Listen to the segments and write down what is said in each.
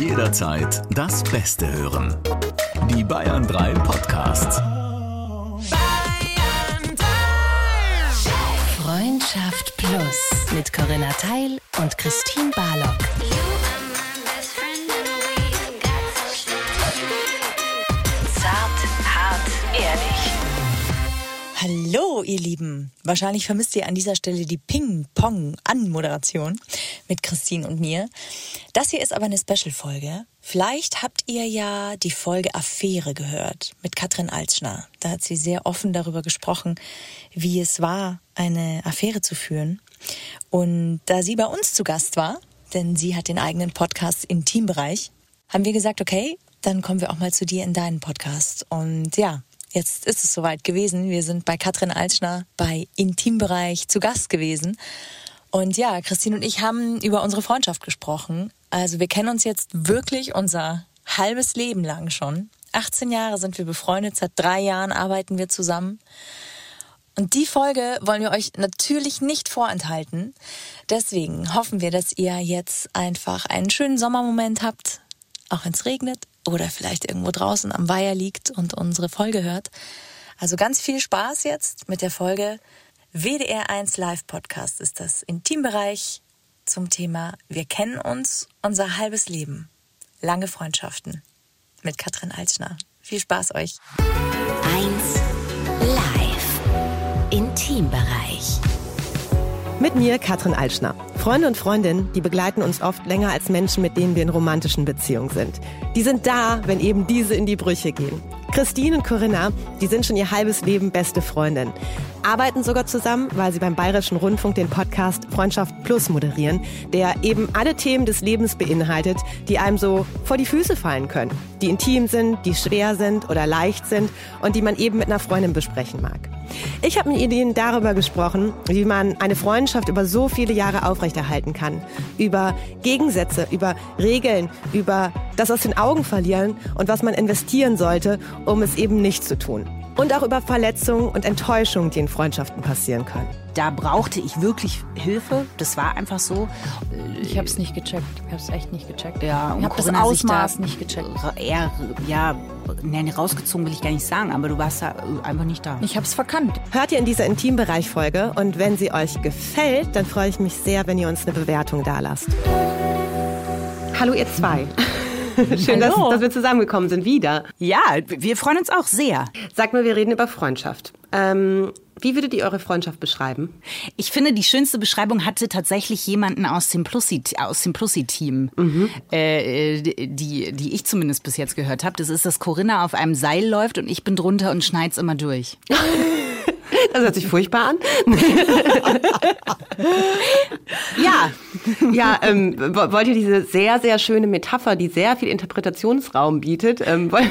Jederzeit das Beste hören. Die Bayern 3 Podcasts. Freundschaft Plus mit Corinna Teil und Christine Barlock. Zart, hart, ehrlich. Hallo, ihr Lieben. Wahrscheinlich vermisst ihr an dieser Stelle die Ping-Pong-Anmoderation mit Christine und mir. Das hier ist aber eine Special-Folge. Vielleicht habt ihr ja die Folge Affäre gehört mit Katrin Altschner. Da hat sie sehr offen darüber gesprochen, wie es war, eine Affäre zu führen. Und da sie bei uns zu Gast war, denn sie hat den eigenen Podcast im Teambereich, haben wir gesagt, okay, dann kommen wir auch mal zu dir in deinen Podcast. Und ja, jetzt ist es soweit gewesen. Wir sind bei Katrin Altschner bei Intimbereich zu Gast gewesen. Und ja, Christine und ich haben über unsere Freundschaft gesprochen. Also wir kennen uns jetzt wirklich unser halbes Leben lang schon. 18 Jahre sind wir befreundet, seit drei Jahren arbeiten wir zusammen. Und die Folge wollen wir euch natürlich nicht vorenthalten. Deswegen hoffen wir, dass ihr jetzt einfach einen schönen Sommermoment habt, auch wenn es regnet oder vielleicht irgendwo draußen am Weiher liegt und unsere Folge hört. Also ganz viel Spaß jetzt mit der Folge WDR1 Live Podcast ist das Intimbereich zum Thema Wir kennen uns unser halbes Leben. Lange Freundschaften mit Katrin Altschner. Viel Spaß euch. 1 Live. Intimbereich. Mit mir Katrin Altschner. Freunde und Freundinnen, die begleiten uns oft länger als Menschen, mit denen wir in romantischen Beziehungen sind. Die sind da, wenn eben diese in die Brüche gehen. Christine und Corinna, die sind schon ihr halbes Leben beste Freundin. Arbeiten sogar zusammen, weil sie beim Bayerischen Rundfunk den Podcast Freundschaft Plus moderieren, der eben alle Themen des Lebens beinhaltet, die einem so vor die Füße fallen können. Die intim sind, die schwer sind oder leicht sind und die man eben mit einer Freundin besprechen mag. Ich habe mit ihnen darüber gesprochen, wie man eine Freundschaft über so viele Jahre aufrechterhalten kann. Über Gegensätze, über Regeln, über das aus den Augen verlieren und was man investieren sollte, um es eben nicht zu tun. Und auch über Verletzungen und Enttäuschungen, die in Freundschaften passieren können. Da brauchte ich wirklich Hilfe. Das war einfach so. Ich habe es nicht gecheckt. Ich habe es echt nicht gecheckt. Ja, ich habe das Ausmaß da nicht gecheckt. Eher, ja, nee, rausgezogen will ich gar nicht sagen, aber du warst da einfach nicht da. Ich habe es verkannt. Hört ihr in dieser Intimbereich-Folge und wenn sie euch gefällt, dann freue ich mich sehr, wenn ihr uns eine Bewertung dalasst. Hallo ihr zwei. Schön, dass, dass wir zusammengekommen sind wieder. Ja, wir freuen uns auch sehr. Sagt mal, wir reden über Freundschaft. Ähm, wie würdet ihr eure Freundschaft beschreiben? Ich finde, die schönste Beschreibung hatte tatsächlich jemanden aus dem Plussi, aus dem Plussi-Team, äh, die, die ich zumindest bis jetzt gehört habe. Das ist, dass Corinna auf einem Seil läuft und ich bin drunter und schneid's immer durch. Das hört sich furchtbar an. Ja, Ja, ähm, wo- wollt ihr diese sehr, sehr schöne Metapher, die sehr viel Interpretationsraum bietet, ähm, wollt,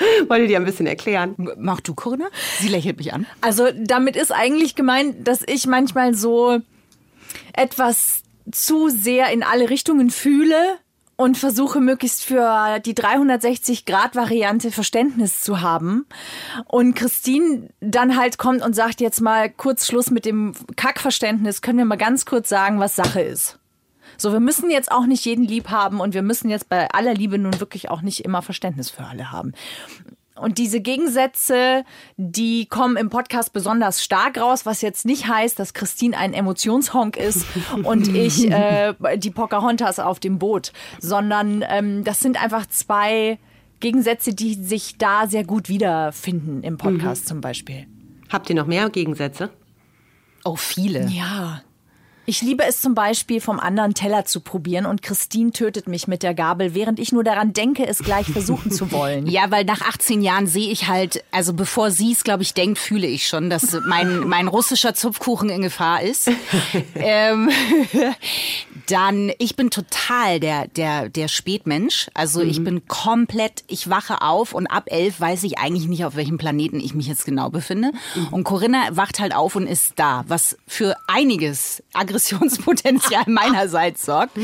wollt ihr die ein bisschen erklären? mach du, Corinna? Sie lächelt mich an. Also damit ist eigentlich gemeint, dass ich manchmal so etwas zu sehr in alle Richtungen fühle und versuche möglichst für die 360-Grad-Variante Verständnis zu haben. Und Christine dann halt kommt und sagt jetzt mal kurz Schluss mit dem Kackverständnis, können wir mal ganz kurz sagen, was Sache ist. So, wir müssen jetzt auch nicht jeden lieb haben und wir müssen jetzt bei aller Liebe nun wirklich auch nicht immer Verständnis für alle haben. Und diese Gegensätze, die kommen im Podcast besonders stark raus, was jetzt nicht heißt, dass Christine ein Emotionshonk ist und ich äh, die Pocahontas auf dem Boot, sondern ähm, das sind einfach zwei Gegensätze, die sich da sehr gut wiederfinden im Podcast zum Beispiel. Habt ihr noch mehr Gegensätze? Oh, viele. Ja. Ich liebe es zum Beispiel, vom anderen Teller zu probieren und Christine tötet mich mit der Gabel, während ich nur daran denke, es gleich versuchen zu wollen. Ja, weil nach 18 Jahren sehe ich halt, also bevor sie es, glaube ich, denkt, fühle ich schon, dass mein, mein russischer Zupfkuchen in Gefahr ist. ähm, dann, ich bin total der, der, der Spätmensch. Also ich bin komplett, ich wache auf und ab elf weiß ich eigentlich nicht, auf welchem Planeten ich mich jetzt genau befinde. Und Corinna wacht halt auf und ist da, was für einiges Aggressionspotenzial meinerseits sorgt.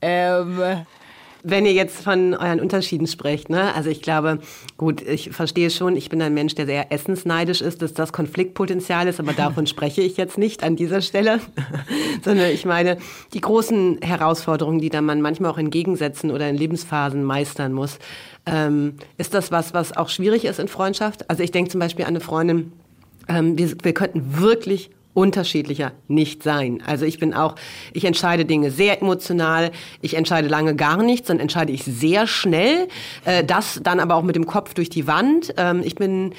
ähm, wenn ihr jetzt von euren Unterschieden sprecht, ne? Also ich glaube, gut, ich verstehe schon, ich bin ein Mensch, der sehr essensneidisch ist, dass das Konfliktpotenzial ist, aber davon spreche ich jetzt nicht an dieser Stelle, sondern ich meine, die großen Herausforderungen, die da man manchmal auch in Gegensätzen oder in Lebensphasen meistern muss, ähm, ist das was, was auch schwierig ist in Freundschaft? Also ich denke zum Beispiel an eine Freundin, ähm, wir, wir könnten wirklich unterschiedlicher nicht sein. Also ich bin auch, ich entscheide Dinge sehr emotional, ich entscheide lange gar nichts, dann entscheide ich sehr schnell, äh, das dann aber auch mit dem Kopf durch die Wand. Ähm, ich bin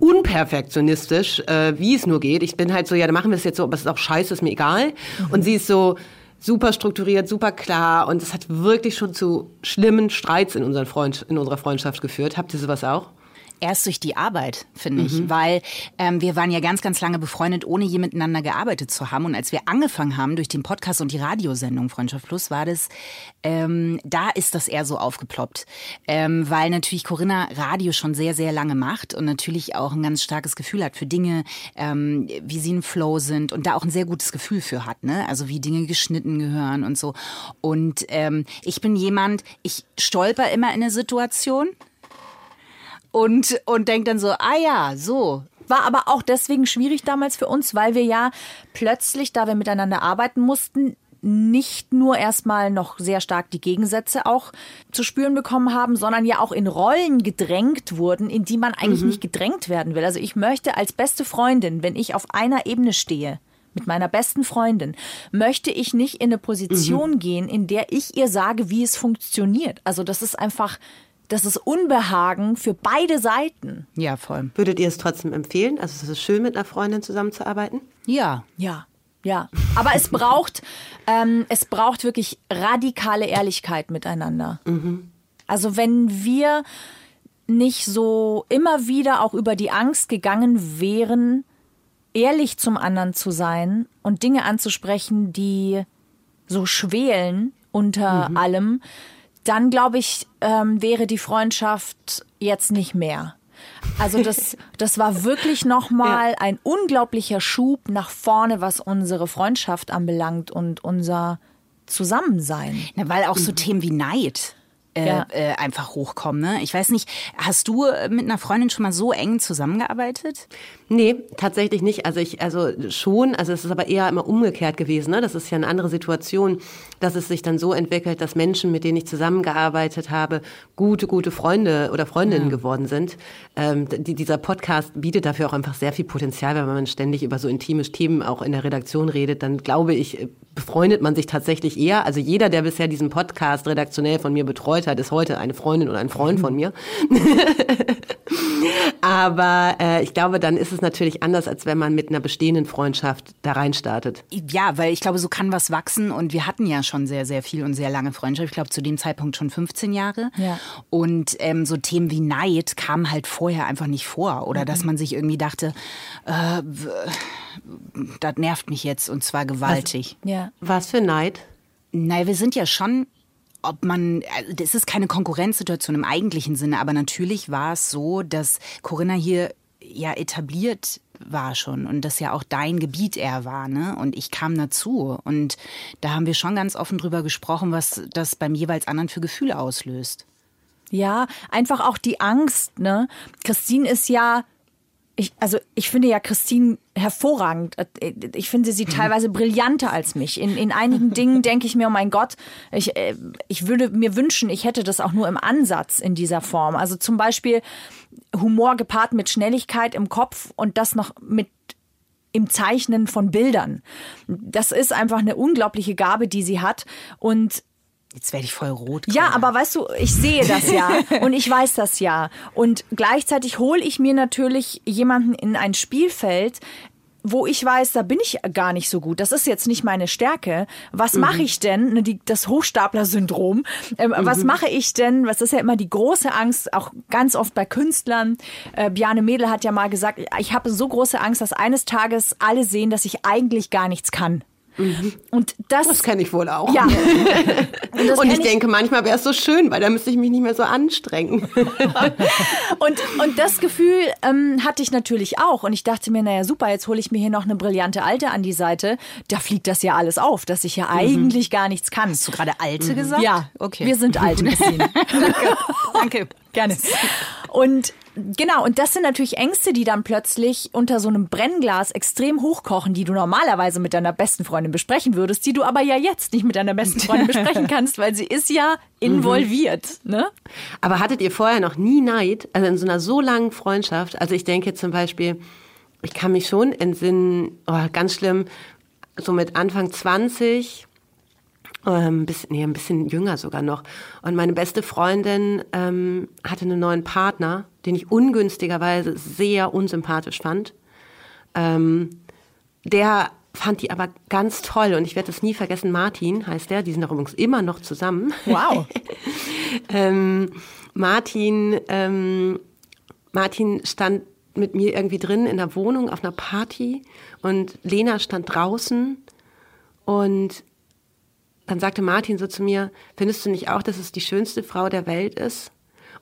unperfektionistisch, äh, wie es nur geht. Ich bin halt so, ja, dann machen wir es jetzt so, aber es ist auch scheiße, ist mir egal. Mhm. Und sie ist so super strukturiert, super klar und es hat wirklich schon zu schlimmen Streits in, unseren Freund, in unserer Freundschaft geführt. Habt ihr sowas auch? Erst durch die Arbeit, finde ich, mhm. weil ähm, wir waren ja ganz, ganz lange befreundet, ohne je miteinander gearbeitet zu haben. Und als wir angefangen haben durch den Podcast und die Radiosendung Freundschaft Plus, war das, ähm, da ist das eher so aufgeploppt, ähm, weil natürlich Corinna Radio schon sehr, sehr lange macht und natürlich auch ein ganz starkes Gefühl hat für Dinge, ähm, wie sie im Flow sind und da auch ein sehr gutes Gefühl für hat, ne? Also wie Dinge geschnitten gehören und so. Und ähm, ich bin jemand, ich stolper immer in eine Situation und, und denkt dann so, ah ja, so. War aber auch deswegen schwierig damals für uns, weil wir ja plötzlich, da wir miteinander arbeiten mussten, nicht nur erstmal noch sehr stark die Gegensätze auch zu spüren bekommen haben, sondern ja auch in Rollen gedrängt wurden, in die man eigentlich mhm. nicht gedrängt werden will. Also ich möchte als beste Freundin, wenn ich auf einer Ebene stehe, mit meiner besten Freundin, möchte ich nicht in eine Position mhm. gehen, in der ich ihr sage, wie es funktioniert. Also das ist einfach das ist Unbehagen für beide Seiten. Ja, voll. Würdet ihr es trotzdem empfehlen? Also ist es schön, mit einer Freundin zusammenzuarbeiten? Ja. Ja. Ja, aber es braucht, ähm, es braucht wirklich radikale Ehrlichkeit miteinander. Mhm. Also wenn wir nicht so immer wieder auch über die Angst gegangen wären, ehrlich zum anderen zu sein und Dinge anzusprechen, die so schwelen unter mhm. allem, dann glaube ich, ähm, wäre die Freundschaft jetzt nicht mehr. Also das, das war wirklich nochmal ja. ein unglaublicher Schub nach vorne, was unsere Freundschaft anbelangt und unser Zusammensein. Na, weil auch so mhm. Themen wie Neid äh, ja. äh, einfach hochkommen. Ne? Ich weiß nicht, hast du mit einer Freundin schon mal so eng zusammengearbeitet? Nee, tatsächlich nicht. Also ich, also schon, also es ist aber eher immer umgekehrt gewesen. Ne? Das ist ja eine andere Situation, dass es sich dann so entwickelt, dass Menschen, mit denen ich zusammengearbeitet habe, gute, gute Freunde oder Freundinnen ja. geworden sind. Ähm, die, dieser Podcast bietet dafür auch einfach sehr viel Potenzial, wenn man ständig über so intime Themen auch in der Redaktion redet, dann glaube ich, befreundet man sich tatsächlich eher. Also jeder, der bisher diesen Podcast redaktionell von mir betreut hat, ist heute eine Freundin oder ein Freund von mir. Aber äh, ich glaube, dann ist es natürlich anders, als wenn man mit einer bestehenden Freundschaft da rein startet. Ja, weil ich glaube, so kann was wachsen. Und wir hatten ja schon sehr, sehr viel und sehr lange Freundschaft. Ich glaube, zu dem Zeitpunkt schon 15 Jahre. Ja. Und ähm, so Themen wie Neid kamen halt vorher einfach nicht vor. Oder mhm. dass man sich irgendwie dachte, äh, das nervt mich jetzt und zwar gewaltig. Was, ja. Was für Neid? Naja, wir sind ja schon ob man, also das ist keine Konkurrenzsituation im eigentlichen Sinne, aber natürlich war es so, dass Corinna hier ja etabliert war schon und das ja auch dein Gebiet eher war, ne? Und ich kam dazu und da haben wir schon ganz offen drüber gesprochen, was das beim jeweils anderen für Gefühle auslöst. Ja, einfach auch die Angst, ne? Christine ist ja ich, also ich finde ja Christine hervorragend. Ich finde sie teilweise brillanter als mich. In, in einigen Dingen denke ich mir, oh mein Gott, ich, äh, ich würde mir wünschen, ich hätte das auch nur im Ansatz in dieser Form. Also zum Beispiel Humor gepaart mit Schnelligkeit im Kopf und das noch mit im Zeichnen von Bildern. Das ist einfach eine unglaubliche Gabe, die sie hat. Und Jetzt werde ich voll rot. Ja, aber weißt du, ich sehe das ja und ich weiß das ja. Und gleichzeitig hole ich mir natürlich jemanden in ein Spielfeld, wo ich weiß, da bin ich gar nicht so gut. Das ist jetzt nicht meine Stärke. Was mhm. mache ich denn? Ne, die, das Hochstapler-Syndrom. Ähm, mhm. Was mache ich denn? Was ist ja immer die große Angst, auch ganz oft bei Künstlern. Äh, Bjarne Mädel hat ja mal gesagt, ich habe so große Angst, dass eines Tages alle sehen, dass ich eigentlich gar nichts kann. Und das, Das kenne ich wohl auch. ja. Und, das ich ich- denke, manchmal wäre es so schön, weil da müsste ich mich nicht mehr so anstrengen. Und, und das Gefühl ähm, hatte ich natürlich auch. Und ich dachte mir, naja, super, jetzt hole ich mir hier noch eine brillante Alte an die Seite. Da fliegt das ja alles auf, dass ich ja eigentlich gar nichts kann. Hast du gerade alte gesagt? Ja, okay. Wir sind alt, Christine. Danke. Gerne. Und genau, und das sind natürlich Ängste, die dann plötzlich unter so einem Brennglas extrem hochkochen, die du normalerweise mit deiner besten Freundin besprechen würdest, die du aber ja jetzt nicht mit deiner besten Freundin besprechen kannst, weil sie ist ja involviert. Ne? Aber hattet ihr vorher noch nie Neid? Also in so einer so langen Freundschaft? Also ich denke zum Beispiel, ich kann mich schon entsinnen, oh, ganz schlimm, so mit Anfang 20, ähm, bis, nee, ein bisschen jünger sogar noch. Und meine beste Freundin ähm, hatte einen neuen Partner, den ich ungünstigerweise sehr unsympathisch fand. Ähm, der fand die aber ganz toll und ich werde das nie vergessen. Martin heißt der, die sind auch übrigens immer noch zusammen. Wow. ähm, Martin, ähm, Martin stand mit mir irgendwie drin in der Wohnung auf einer Party und Lena stand draußen und dann sagte Martin so zu mir, findest du nicht auch, dass es die schönste Frau der Welt ist?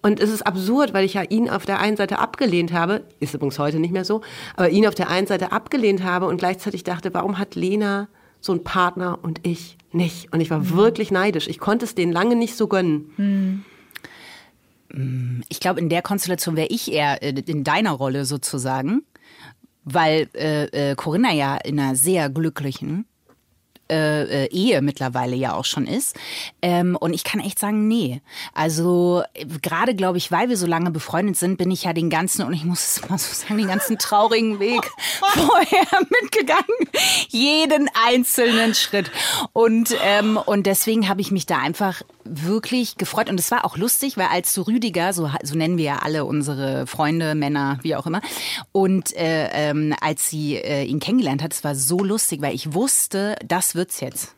Und es ist absurd, weil ich ja ihn auf der einen Seite abgelehnt habe, ist übrigens heute nicht mehr so, aber ihn auf der einen Seite abgelehnt habe und gleichzeitig dachte, warum hat Lena so einen Partner und ich nicht? Und ich war wirklich neidisch. Ich konnte es denen lange nicht so gönnen. Ich glaube, in der Konstellation wäre ich eher äh, in deiner Rolle sozusagen, weil äh, äh, Corinna ja in einer sehr glücklichen äh, äh, Ehe mittlerweile ja auch schon ist. Ähm, und ich kann echt sagen, nee. Also gerade, glaube ich, weil wir so lange befreundet sind, bin ich ja den ganzen, und ich muss es mal so sagen, den ganzen traurigen Weg vorher mitgegangen. Jeden einzelnen Schritt. Und, ähm, und deswegen habe ich mich da einfach wirklich gefreut. Und es war auch lustig, weil als du Rüdiger, so, so nennen wir ja alle unsere Freunde, Männer, wie auch immer, und äh, ähm, als sie äh, ihn kennengelernt hat, es war so lustig, weil ich wusste, das wird's jetzt.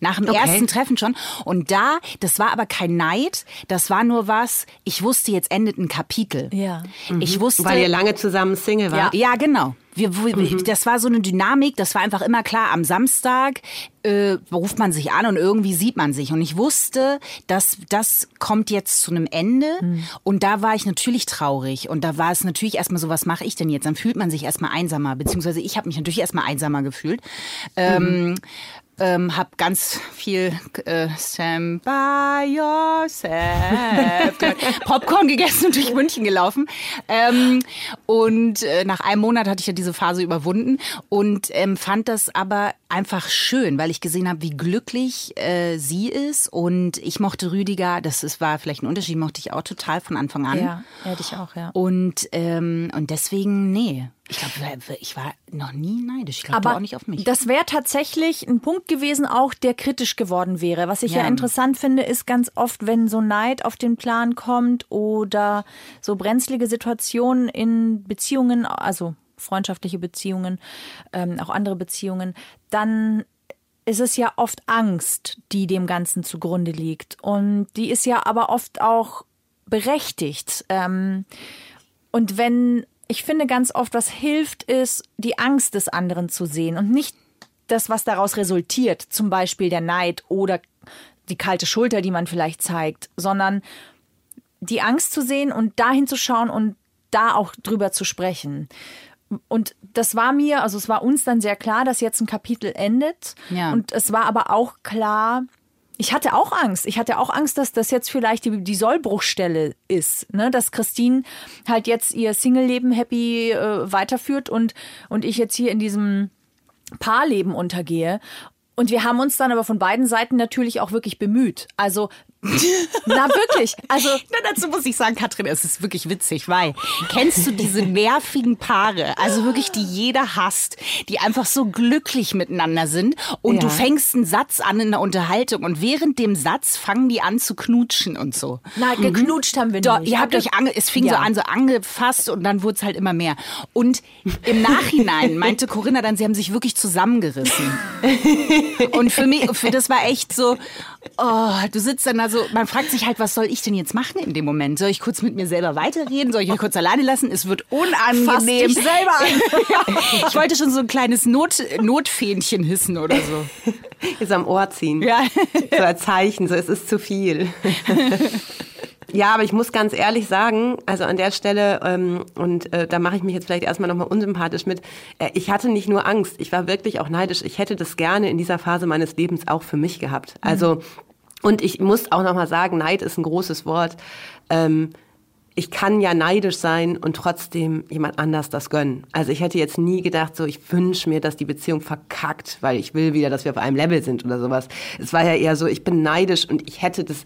Nach dem Okay. ersten Treffen schon. Und da, das war aber kein Neid, das war nur was, ich wusste, jetzt endet ein Kapitel. Ja. Ich wusste. Weil ihr lange zusammen Single Ja, wart. ja genau. Wir, wir, Das war so eine Dynamik, das war einfach immer klar, am Samstag äh, ruft man sich an und irgendwie sieht man sich. Und ich wusste, dass das kommt jetzt zu einem Ende. Und da war ich natürlich traurig. Und da war es natürlich erstmal so, was mache ich denn jetzt? Dann fühlt man sich erstmal einsamer, beziehungsweise ich habe mich natürlich erstmal einsamer gefühlt. Ähm, ähm, hab ganz viel äh, Stand by yourself. Popcorn gegessen und durch München gelaufen. Ähm, und äh, nach einem Monat hatte ich ja diese Phase überwunden und ähm, fand das aber einfach schön, weil ich gesehen habe, wie glücklich äh, sie ist. Und ich mochte Rüdiger, das ist, war vielleicht ein Unterschied, mochte ich auch total von Anfang an. Ja, ja, dich auch, ja. Und, ähm, und deswegen, nee. Ich glaube, ich war noch nie neidisch. Ich glaube auch nicht auf mich. das wäre tatsächlich ein Punkt gewesen, auch der kritisch geworden wäre. Was ich ja. Ja. interessant finde, ist ganz oft, wenn so Neid auf den Plan kommt oder so brenzlige Situationen in Beziehungen, also freundschaftliche Beziehungen, ähm, auch andere Beziehungen, dann ist es ja oft Angst, die dem Ganzen zugrunde liegt. Und die ist ja aber oft auch berechtigt. Ähm, und wenn, ich finde ganz oft, was hilft, ist, die Angst des anderen zu sehen und nicht das, was daraus resultiert, zum Beispiel der Neid oder die kalte Schulter, die man vielleicht zeigt, sondern die Angst zu sehen und dahin zu schauen und da auch drüber zu sprechen. Und das war mir, also es war uns dann sehr klar, dass jetzt ein Kapitel endet. Ja. Und es war aber auch klar, ich hatte auch Angst. Ich hatte auch Angst, dass das jetzt vielleicht die, die Sollbruchstelle ist. Ne? Dass Christine halt jetzt ihr Single-Leben happy äh, weiterführt und, und ich jetzt hier in diesem Paarleben untergehe. Und wir haben uns dann aber von beiden Seiten natürlich auch wirklich bemüht. Also, na wirklich. Also, Na, dazu muss ich sagen, Katrin, es ist wirklich witzig, weil kennst du diese nervigen Paare, also wirklich, die jeder hasst, die einfach so glücklich miteinander sind und Ja. du fängst einen Satz an in der Unterhaltung und während dem Satz fangen die an zu knutschen und so. na, geknutscht haben wir Doch, nicht. ihr habt euch ange es fing Ja. so an, so angefasst und dann wurde es halt immer mehr. Und im Nachhinein meinte Corinna dann, sie haben sich wirklich zusammengerissen. und für mich, für das war echt so, Oh, du sitzt dann also, man fragt sich halt, was soll ich denn jetzt machen in dem Moment? Soll ich kurz mit mir selber weiterreden? Soll ich euch kurz alleine lassen? Es wird unangenehm. Fass dich selber an. ich wollte schon so ein kleines Not, Notfähnchen hissen oder so. Jetzt am Ohr ziehen. Ja. So als Zeichen, so es ist zu viel. Ja, aber ich muss ganz ehrlich sagen, also an der Stelle, ähm, und äh, da mache ich mich jetzt vielleicht erstmal nochmal unsympathisch mit, äh, ich hatte nicht nur Angst, ich war wirklich auch neidisch. Ich hätte das gerne in dieser Phase meines Lebens auch für mich gehabt. Also, und ich muss auch nochmal sagen, Neid ist ein großes Wort. Ähm, ich kann ja neidisch sein und trotzdem jemand anders das gönnen. Also ich hätte jetzt nie gedacht, so ich wünsche mir, dass die Beziehung verkackt, weil ich will wieder, dass wir auf einem Level sind oder sowas. Es war ja eher so, ich bin neidisch und ich hätte das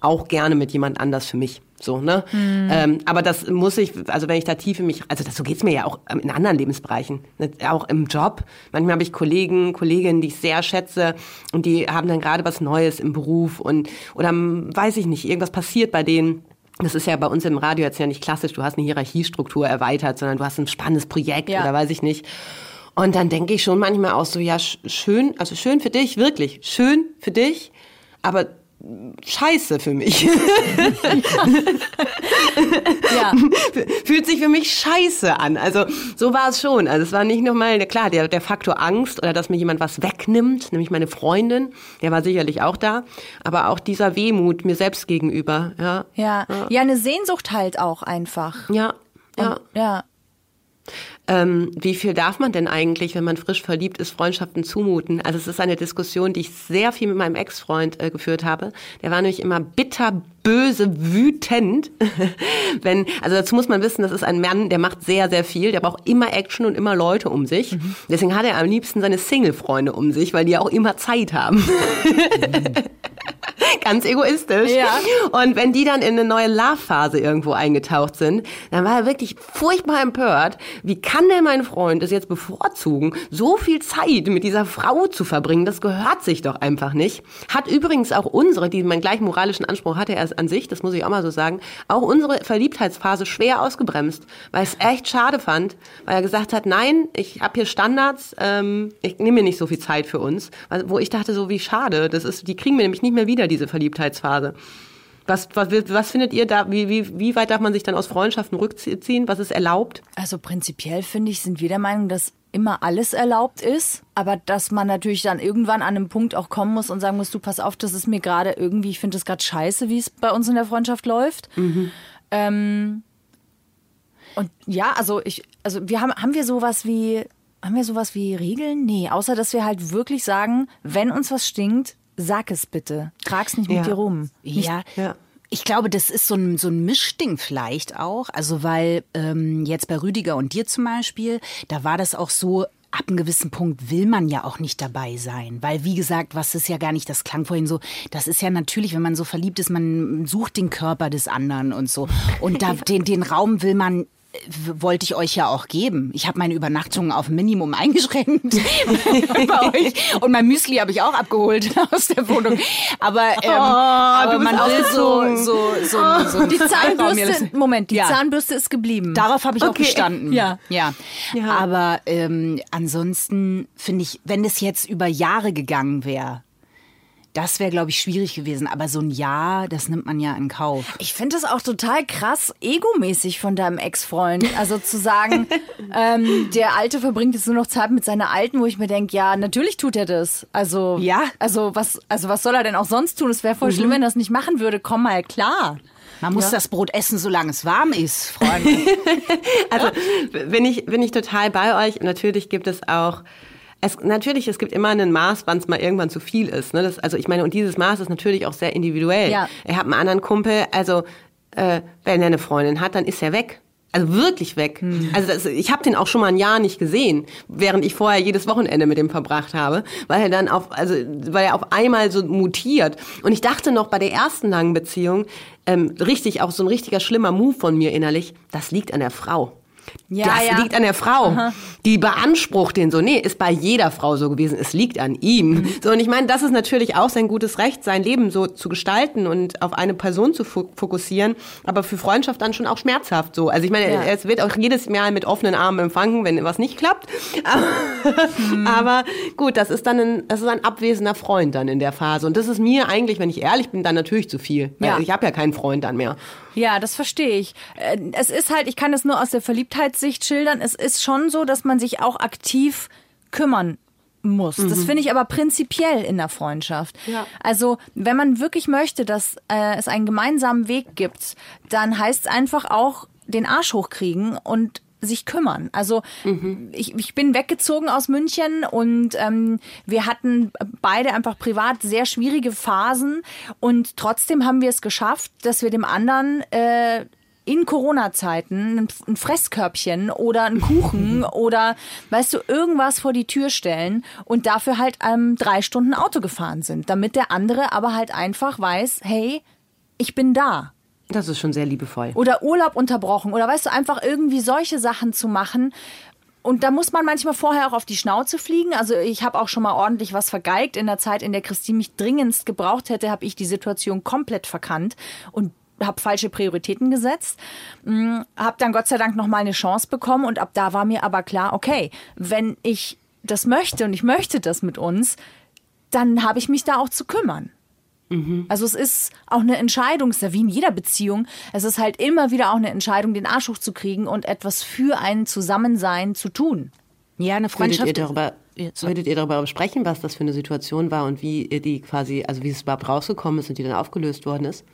auch gerne mit jemand anders für mich. So, ne? Ähm, aber das muss ich, also wenn ich da tief in mich, also das, so geht's mir ja auch ähm, in anderen Lebensbereichen, ne? auch im Job. Manchmal habe ich Kollegen, Kolleginnen, die ich sehr schätze und die haben dann gerade was Neues im Beruf und oder ähm, weiß ich nicht, irgendwas passiert bei denen. Das ist ja bei uns im Radio jetzt ja nicht klassisch, du hast eine Hierarchiestruktur erweitert, sondern du hast ein spannendes Projekt Ja. oder weiß ich nicht. Und dann denke ich schon manchmal auch so, ja, sch- schön, also schön für dich, wirklich, schön für dich, aber scheiße für mich. Ja. Fühlt sich für mich scheiße an. Also so war es schon. Also es war nicht nochmal, klar, der, der Faktor Angst oder dass mir jemand was wegnimmt, nämlich meine Freundin, der war sicherlich auch da, aber auch dieser Wehmut mir selbst gegenüber. Ja, Ja. ja, eine Sehnsucht halt auch einfach. ja, ja. Ja. Ähm, wie viel darf man denn eigentlich, wenn man frisch verliebt ist, Freundschaften zumuten? Also es ist eine Diskussion, die ich sehr viel mit meinem Ex-Freund äh, geführt habe. Der war nämlich immer bitter, böse, wütend. wenn, also dazu muss man wissen, das ist ein Mann, der macht sehr, sehr viel. Der braucht immer Action und immer Leute um sich. Deswegen hat er am liebsten seine Single-Freunde um sich, weil die ja auch immer Zeit haben. Ganz egoistisch. Ja. Und wenn die dann in eine neue Love-Phase irgendwo eingetaucht sind, dann war er wirklich furchtbar empört. Wie kann denn mein Freund es jetzt bevorzugen, so viel Zeit mit dieser Frau zu verbringen? Das gehört sich doch einfach nicht. Hat übrigens auch unsere, die meinen gleichen moralischen Anspruch hatte er an sich, das muss ich auch mal so sagen, auch unsere Verliebtheitsphase schwer ausgebremst, weil es echt schade fand, weil er gesagt hat, nein, ich habe hier Standards, ähm, ich nehme mir nicht so viel Zeit für uns, wo ich dachte so, wie schade, das ist, die kriegen wir nämlich nicht mehr wieder, diese Verliebtheitsphase. Was, was, was findet ihr da, wie, wie, wie weit darf man sich dann aus Freundschaften rückziehen? Was ist erlaubt? Also prinzipiell finde ich, sind wir der Meinung, dass immer alles erlaubt ist, aber dass man natürlich dann irgendwann an einem Punkt auch kommen muss und sagen muss, du pass auf, das ist mir gerade irgendwie, ich finde es gerade scheiße, wie es bei uns in der Freundschaft läuft. Ähm, und ja, also ich, also wir haben, haben wir sowas wie, haben wir sowas wie Regeln? Nee, außer dass wir halt wirklich sagen, wenn uns was stinkt, sag es bitte. Trag's nicht mit Ja. dir rum. Ja. Ja. Ich glaube, das ist so ein, so ein Mischding vielleicht auch. Also weil ähm, jetzt bei Rüdiger und dir zum Beispiel, da war das auch so, ab einem gewissen Punkt will man ja auch nicht dabei sein. Weil, wie gesagt, was ist ja gar nicht, das klang vorhin so, das ist ja natürlich, wenn man so verliebt ist, man sucht den Körper des anderen und so. Und da, den, den Raum will man wollte ich euch ja auch geben. Ich habe meine Übernachtungen auf Minimum eingeschränkt bei euch und mein Müsli habe ich auch abgeholt aus der Wohnung. Aber, ähm, aber du bist man will so so so, so Die Zahnbürste, Moment, die Ja. Zahnbürste ist geblieben. Darauf habe ich auch Okay. bestanden. Ja. ja. Ja. Aber ähm, ansonsten finde ich, wenn es jetzt über Jahre gegangen wäre, das wäre, glaube ich, schwierig gewesen. Aber so ein Jahr, das nimmt man ja in Kauf. Ich finde es auch total krass egomäßig von deinem Ex-Freund. Also zu sagen, ähm, der Alte verbringt jetzt nur noch Zeit mit seiner Alten, wo ich mir denke, ja, natürlich tut er das. Also, Ja. Also was, also was soll er denn auch sonst tun? Es wäre voll schlimm, wenn er das nicht machen würde. Komm mal klar. Man muss das Brot essen, solange es warm ist, Freunde. Also bin ich, bin ich total bei euch. Natürlich gibt es auch, es, natürlich, es gibt immer ein Maß, wann es mal irgendwann zu viel ist. Ne? Das, also ich meine, und dieses Maß ist natürlich auch sehr individuell. Ja. Er hat einen anderen Kumpel, also äh, wenn er eine Freundin hat, dann ist er weg. Also wirklich weg. Also das, ich habe den auch schon mal ein Jahr nicht gesehen, während ich vorher jedes Wochenende mit dem verbracht habe, weil er dann auf, also weil er auf einmal so mutiert. Und ich dachte noch bei der ersten langen Beziehung, ähm, richtig, auch so ein richtiger schlimmer Move von mir innerlich, das liegt an der Frau. Ja, das ja. liegt an der Frau. Die beansprucht den so. Nee, ist bei jeder Frau so gewesen. Es liegt an ihm. Mhm. So, und ich meine, das ist natürlich auch sein gutes Recht, sein Leben so zu gestalten und auf eine Person zu fo- fokussieren. Aber für Freundschaft dann schon auch schmerzhaft so. Also ich meine, Ja. es wird auch jedes Mal mit offenen Armen empfangen, wenn was nicht klappt. Mhm. Aber gut, das ist dann ein, das ist ein abwesender Freund dann in der Phase. Und das ist mir eigentlich, wenn ich ehrlich bin, dann natürlich zu viel. Ja. Ich habe ja keinen Freund dann mehr. Ja, das verstehe ich. Äh, Es ist halt, ich kann es nur aus der Verliebtheitssicht schildern. Es ist schon so, dass man sich auch aktiv kümmern muss. Das finde ich aber prinzipiell in der Freundschaft. Ja. Also, wenn man wirklich möchte, dass äh, es einen gemeinsamen Weg gibt, dann heißt es einfach auch den Arsch hochkriegen und sich kümmern. Also ich, ich bin weggezogen aus München und ähm, wir hatten beide einfach privat sehr schwierige Phasen und trotzdem haben wir es geschafft, dass wir dem anderen äh, in Corona-Zeiten ein, Fresskörbchen oder einen Kuchen oder weißt du irgendwas vor die Tür stellen und dafür halt ähm, drei Stunden Auto gefahren sind, damit der andere aber halt einfach weiß, hey, ich bin da Das ist schon sehr liebevoll. oder Urlaub unterbrochen oder weißt du, einfach irgendwie solche Sachen zu machen. Und da muss man manchmal vorher auch auf die Schnauze fliegen. Also ich habe auch schon mal ordentlich was vergeigt. In der Zeit, in der Christine mich dringendst gebraucht hätte, habe ich die Situation komplett verkannt und habe falsche Prioritäten gesetzt. Habe dann Gott sei Dank noch mal eine Chance bekommen und ab da war mir aber klar, okay, wenn ich das möchte und ich möchte das mit uns, dann habe ich mich da auch zu kümmern. Also es ist auch eine Entscheidung, es ist ja wie in jeder Beziehung, es ist halt immer wieder auch eine Entscheidung, den Arsch hochzukriegen und etwas für ein Zusammensein zu tun. Ja, eine Freundschaft. ihr, darüber, So. würdet ihr darüber sprechen, was das für eine Situation war und wie die quasi, also wie es überhaupt rausgekommen ist und die dann aufgelöst worden ist?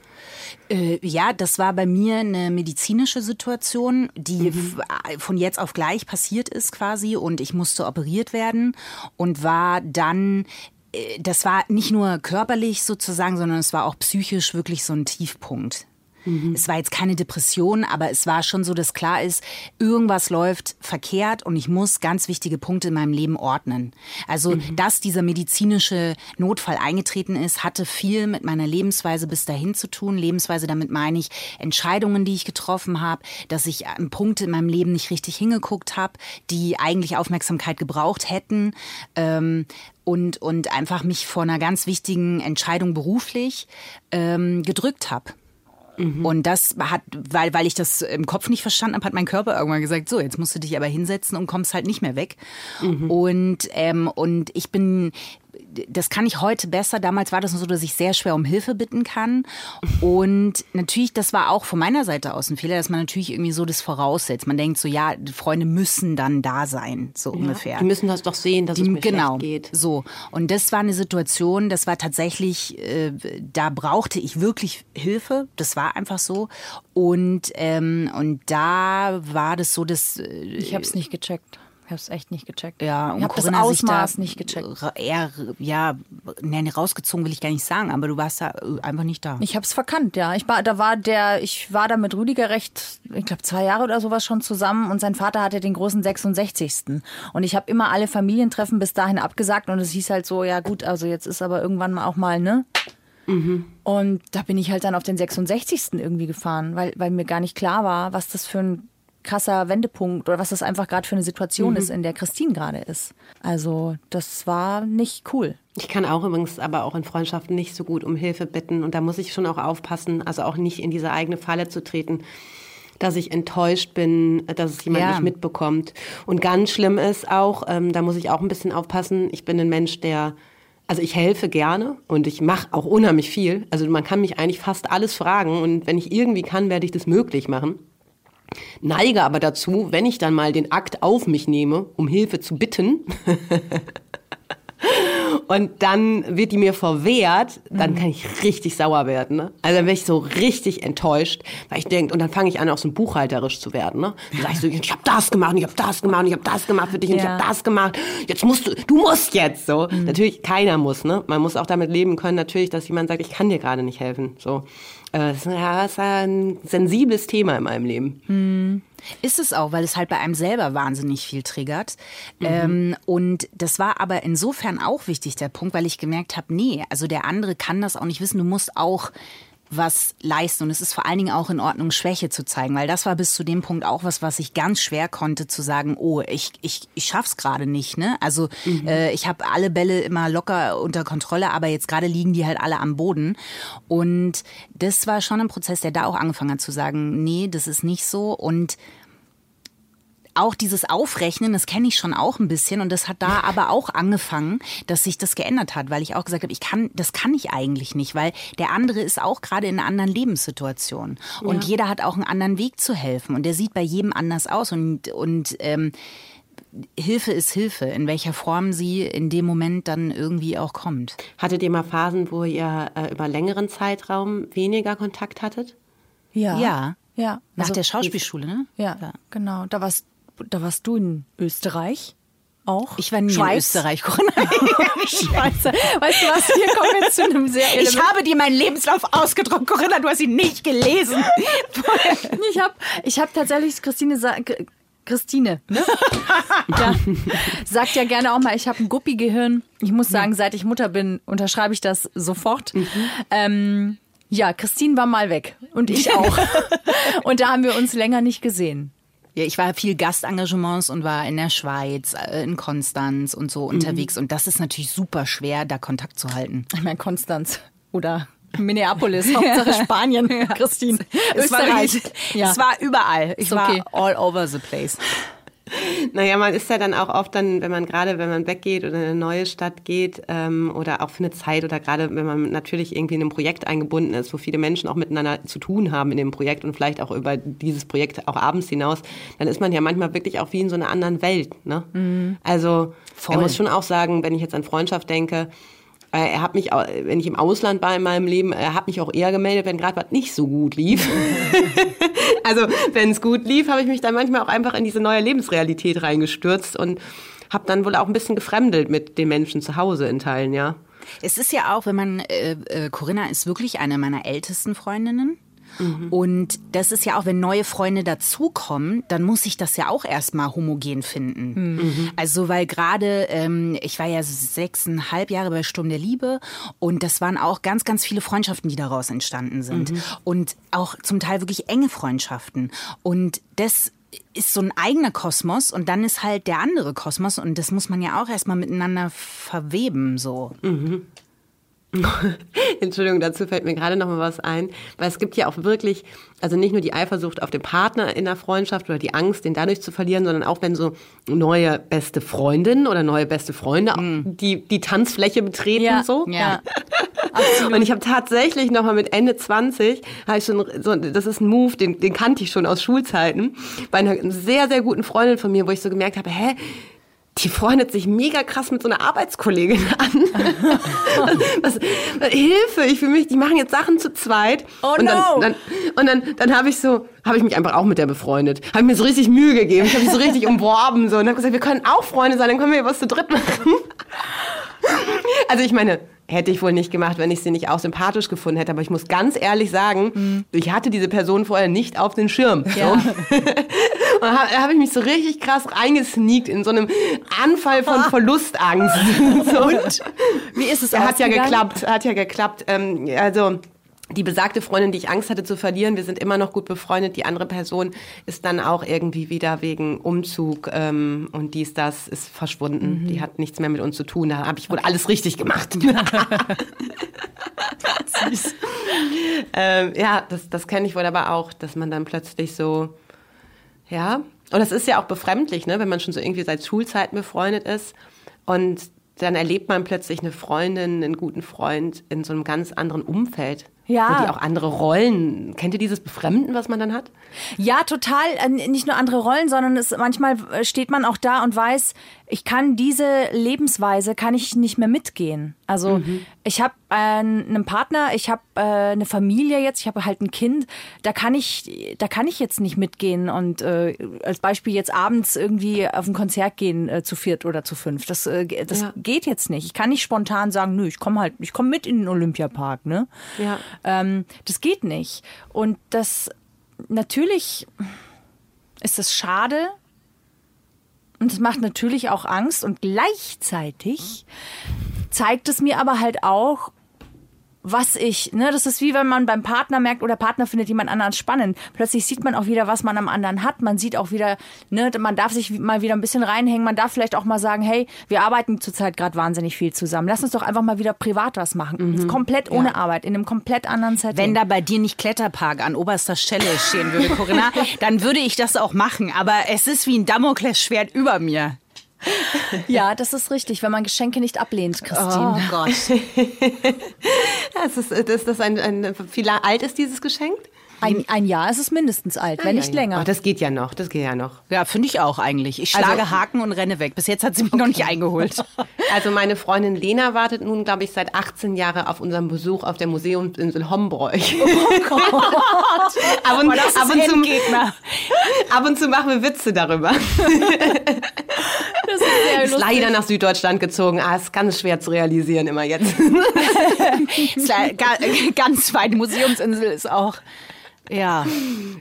Äh, ja, das war bei mir eine medizinische Situation, die f- von jetzt auf gleich passiert ist quasi und ich musste operiert werden und war dann äh, das war nicht nur körperlich sozusagen, sondern es war auch psychisch wirklich so ein Tiefpunkt. Es war jetzt keine Depression, aber es war schon so, dass klar ist, irgendwas läuft verkehrt und ich muss ganz wichtige Punkte in meinem Leben ordnen. Also, dass dieser medizinische Notfall eingetreten ist, hatte viel mit meiner Lebensweise bis dahin zu tun. Lebensweise, damit meine ich Entscheidungen, die ich getroffen habe, dass ich an Punkte in meinem Leben nicht richtig hingeguckt habe, die eigentlich Aufmerksamkeit gebraucht hätten. Ähm, und, und einfach mich vor einer ganz wichtigen Entscheidung beruflich ähm, gedrückt habe. Und das hat, weil, weil ich das im Kopf nicht verstanden habe, hat mein Körper irgendwann gesagt, so, jetzt musst du dich aber hinsetzen und kommst halt nicht mehr weg. Und, ähm, und ich bin, das kann ich heute besser. Damals war das so, dass ich sehr schwer um Hilfe bitten kann. Und natürlich, das war auch von meiner Seite aus ein Fehler, dass man natürlich irgendwie so das voraussetzt. Man denkt so, ja, die Freunde müssen dann da sein, so ungefähr. Die müssen das doch sehen, dass es mir genau, schlecht geht. so. Und das war eine Situation, das war tatsächlich, äh, da brauchte ich wirklich Hilfe. Das war einfach so. Und, ähm, und da war das so, dass äh, Ich habe es nicht gecheckt. Ich habe es echt nicht gecheckt. ja, und ich habe das Corinna sich Ausmaß da nicht gecheckt. Eher, ja, nee, rausgezogen will ich gar nicht sagen, aber du warst da äh, einfach nicht da. Ich habe es verkannt, ja. Ich war, da war der, ich war da mit Rüdiger recht, ich glaube zwei Jahre oder sowas schon zusammen und sein Vater hatte den großen 66. Und ich habe immer alle Familientreffen bis dahin abgesagt und es hieß halt so, ja gut, also jetzt ist aber irgendwann mal auch mal, ne? Und da bin ich halt dann auf den 66. irgendwie gefahren, weil, weil mir gar nicht klar war, was das für ein krasser Wendepunkt oder was das einfach gerade für eine Situation ist, in der Christine gerade ist. Also das war nicht cool. Ich kann auch übrigens aber auch in Freundschaften nicht so gut um Hilfe bitten und da muss ich schon auch aufpassen, also auch nicht in diese eigene Falle zu treten, dass ich enttäuscht bin, dass es jemand Ja. nicht mitbekommt. Und ganz schlimm ist auch, ähm, da muss ich auch ein bisschen aufpassen, ich bin ein Mensch, der also ich helfe gerne und ich mache auch unheimlich viel. Also man kann mich eigentlich fast alles fragen und wenn ich irgendwie kann, werde ich das möglich machen. Neige aber dazu, wenn ich dann mal den Akt auf mich nehme, um Hilfe zu bitten, und dann wird die mir verwehrt, dann kann ich richtig sauer werden. Ne? Also dann werde ich so richtig enttäuscht, weil ich denke, und dann fange ich an, auch so buchhalterisch zu werden. Ne? Dann sag ich so, ich habe das gemacht, ich habe das gemacht, ich habe das gemacht für dich, und ich Ja. habe das gemacht. Jetzt musst du, du musst jetzt so. Natürlich, keiner muss. Ne? Man muss auch damit leben können, natürlich, dass jemand sagt, ich kann dir gerade nicht helfen. So. Äh, Das ist, ein sensibles Thema in meinem Leben. Ist es auch, weil es halt bei einem selber wahnsinnig viel triggert. Ähm, und das war aber insofern auch wichtig, der Punkt, weil ich gemerkt habe, nee, also der andere kann das auch nicht wissen. Du musst auch was leisten. Und es ist vor allen Dingen auch in Ordnung, Schwäche zu zeigen, weil das war bis zu dem Punkt auch was, was ich ganz schwer konnte, zu sagen, oh, ich, ich, ich schaff's gerade nicht. Ne? Also mhm. äh, ich habe alle Bälle immer locker unter Kontrolle, aber jetzt gerade liegen die halt alle am Boden. Und das war schon ein Prozess, der da auch angefangen hat zu sagen, nee, das ist nicht so. Und auch dieses Aufrechnen, das kenne ich schon auch ein bisschen und das hat da aber auch angefangen, dass sich das geändert hat, weil ich auch gesagt habe, ich kann, das kann ich eigentlich nicht, weil der andere ist auch gerade in einer anderen Lebenssituation und ja. jeder hat auch einen anderen Weg zu helfen und der sieht bei jedem anders aus und und ähm, Hilfe ist Hilfe, in welcher Form sie in dem Moment dann irgendwie auch kommt. Hattet ihr mal Phasen, wo ihr äh, über längeren Zeitraum weniger Kontakt hattet? Ja. Ja. Ja. Nach also, der Schauspielschule, ne? Ja, ja, genau. Da warst da warst du in Österreich auch? Ich war nie Schweiz. in Österreich, Corinna. Schweizer. Weißt du was, hier kommen wir zu einem sehr Ich habe dir meinen Lebenslauf ausgedruckt, Corinna, du hast ihn nicht gelesen. ich habe ich hab tatsächlich Christine Christine, ne? ja, sagt ja gerne auch mal, ich habe ein Guppi-Gehirn. Ich muss sagen, seit ich Mutter bin, unterschreibe ich das sofort. Mhm. Ähm, ja, Christine war mal weg und ich auch. und da haben wir uns länger nicht gesehen. Ja, ich war viel Gastengagements und war in der Schweiz, äh, in Konstanz und so unterwegs. Mhm. Und das ist natürlich super schwer, da Kontakt zu halten. Ich meine, Konstanz oder Minneapolis, Hauptsache Spanien, Christine. Es Österreich. War, ja. es war überall. Ich okay. war all over the place. Naja, man ist ja dann auch oft dann, wenn man gerade, wenn man weggeht oder in eine neue Stadt geht ähm, oder auch für eine Zeit oder gerade wenn man natürlich irgendwie in einem Projekt eingebunden ist, wo viele Menschen auch miteinander zu tun haben in dem Projekt und vielleicht auch über dieses Projekt auch abends hinaus, dann ist man ja manchmal wirklich auch wie in so einer anderen Welt. Ne? Mhm. Also Voll. er muss schon auch sagen, wenn ich jetzt an Freundschaft denke, er hat mich, wenn ich im Ausland war in meinem Leben, er hat mich auch eher gemeldet, wenn gerade was nicht so gut lief. also wenn es gut lief, habe ich mich dann manchmal auch einfach in diese neue Lebensrealität reingestürzt und habe dann wohl auch ein bisschen gefremdelt mit den Menschen zu Hause in Teilen, ja. Es ist ja auch, wenn man, äh, äh, Corinna ist wirklich eine meiner ältesten Freundinnen. Mhm. Und das ist ja auch, wenn neue Freunde dazukommen, dann muss ich das ja auch erstmal homogen finden. Mhm. Also, weil gerade, ähm, ich war ja sechseinhalb Jahre bei Sturm der Liebe und das waren auch ganz, ganz viele Freundschaften, die daraus entstanden sind. Mhm. Und auch zum Teil wirklich enge Freundschaften. Und das ist so ein eigener Kosmos und dann ist halt der andere Kosmos und das muss man ja auch erstmal miteinander verweben, so. Mhm. Entschuldigung, dazu fällt mir gerade noch mal was ein, weil es gibt ja auch wirklich, also nicht nur die Eifersucht auf den Partner in der Freundschaft oder die Angst, den dadurch zu verlieren, sondern auch wenn so neue beste Freundinnen oder neue beste Freunde mhm. die die Tanzfläche betreten ja, so. Ja. Und ich habe tatsächlich noch mal mit Ende 20, habe ich schon so das ist ein Move, den den kannte ich schon aus Schulzeiten, bei einer sehr sehr guten Freundin von mir, wo ich so gemerkt habe, hä, die freundet sich mega krass mit so einer Arbeitskollegin an. was, was, Hilfe, ich fühle mich, die machen jetzt Sachen zu zweit. Oh und dann, no. Dann, und dann, dann habe ich so, habe ich mich einfach auch mit der befreundet. Habe mir so richtig Mühe gegeben. Ich habe mich so richtig umworben so und habe gesagt, wir können auch Freunde sein, dann können wir was zu dritt machen. also ich meine, Hätte ich wohl nicht gemacht, wenn ich sie nicht auch sympathisch gefunden hätte. Aber ich muss ganz ehrlich sagen, mhm. ich hatte diese Person vorher nicht auf den Schirm. Ja. So. und da habe ich mich so richtig krass reingesneakt in so einem Anfall von Verlustangst. so. Und? Wie ist es? Hat ja geklappt, hat ja geklappt. Ähm, also die besagte Freundin, die ich Angst hatte zu verlieren, wir sind immer noch gut befreundet. Die andere Person ist dann auch irgendwie wieder wegen Umzug ähm, und dies, das ist verschwunden. Mhm. Die hat nichts mehr mit uns zu tun. Da habe ich wohl okay. alles richtig gemacht. Süß. ähm, ja, das, das kenne ich wohl aber auch, dass man dann plötzlich so, ja, und das ist ja auch befremdlich, ne, wenn man schon so irgendwie seit Schulzeiten befreundet ist und dann erlebt man plötzlich eine Freundin, einen guten Freund in so einem ganz anderen Umfeld. Ja. Wo die auch andere Rollen. Kennt ihr dieses Befremden, was man dann hat? Ja, total. Äh, nicht nur andere Rollen, sondern es, manchmal äh, steht man auch da und weiß, ich kann diese Lebensweise, kann ich nicht mehr mitgehen. Also mhm. ich habe äh, einen Partner, ich habe äh, eine Familie jetzt, ich habe halt ein Kind. Da kann ich, da kann ich jetzt nicht mitgehen und äh, als Beispiel jetzt abends irgendwie auf ein Konzert gehen äh, zu viert oder zu fünf. Das, äh, das ja. geht jetzt nicht. Ich kann nicht spontan sagen, nö, ich komme halt, ich komme mit in den Olympiapark. Ne? Ja. Ähm, das geht nicht. Und das natürlich ist das schade und es macht natürlich auch Angst und gleichzeitig zeigt es mir aber halt auch, was ich, ne, das ist wie wenn man beim Partner merkt oder Partner findet jemand anderen spannend. Plötzlich sieht man auch wieder, was man am anderen hat. Man sieht auch wieder, ne, man darf sich mal wieder ein bisschen reinhängen. Man darf vielleicht auch mal sagen, hey, wir arbeiten zurzeit gerade wahnsinnig viel zusammen. Lass uns doch einfach mal wieder privat was machen. Mhm. Komplett ohne ja. Arbeit, in einem komplett anderen Setting. Wenn da bei dir nicht Kletterpark an oberster Stelle stehen würde, Corinna, dann würde ich das auch machen. Aber es ist wie ein Damoklesschwert über mir. Ja, das ist richtig, wenn man Geschenke nicht ablehnt, Christine. Oh Gott. das ist, das ist ein, ein, wie alt ist dieses Geschenk? Ein, ein Jahr ist es mindestens alt, ah, wenn ja, nicht ja. länger. Oh, das geht ja noch, das geht ja noch. Ja, finde ich auch eigentlich. Ich schlage also, Haken und renne weg. Bis jetzt hat sie mich okay. noch nicht eingeholt. Also meine Freundin Lena wartet nun, glaube ich, seit 18 Jahren auf unseren Besuch auf der Museumsinsel Hombroich. Oh Gott. ab, und, oh, ab, und zu, ab und zu machen wir Witze darüber. Ist leider nach Süddeutschland gezogen. Ah, ist ganz schwer zu realisieren immer jetzt. ganz weit. Museumsinsel ist auch ja.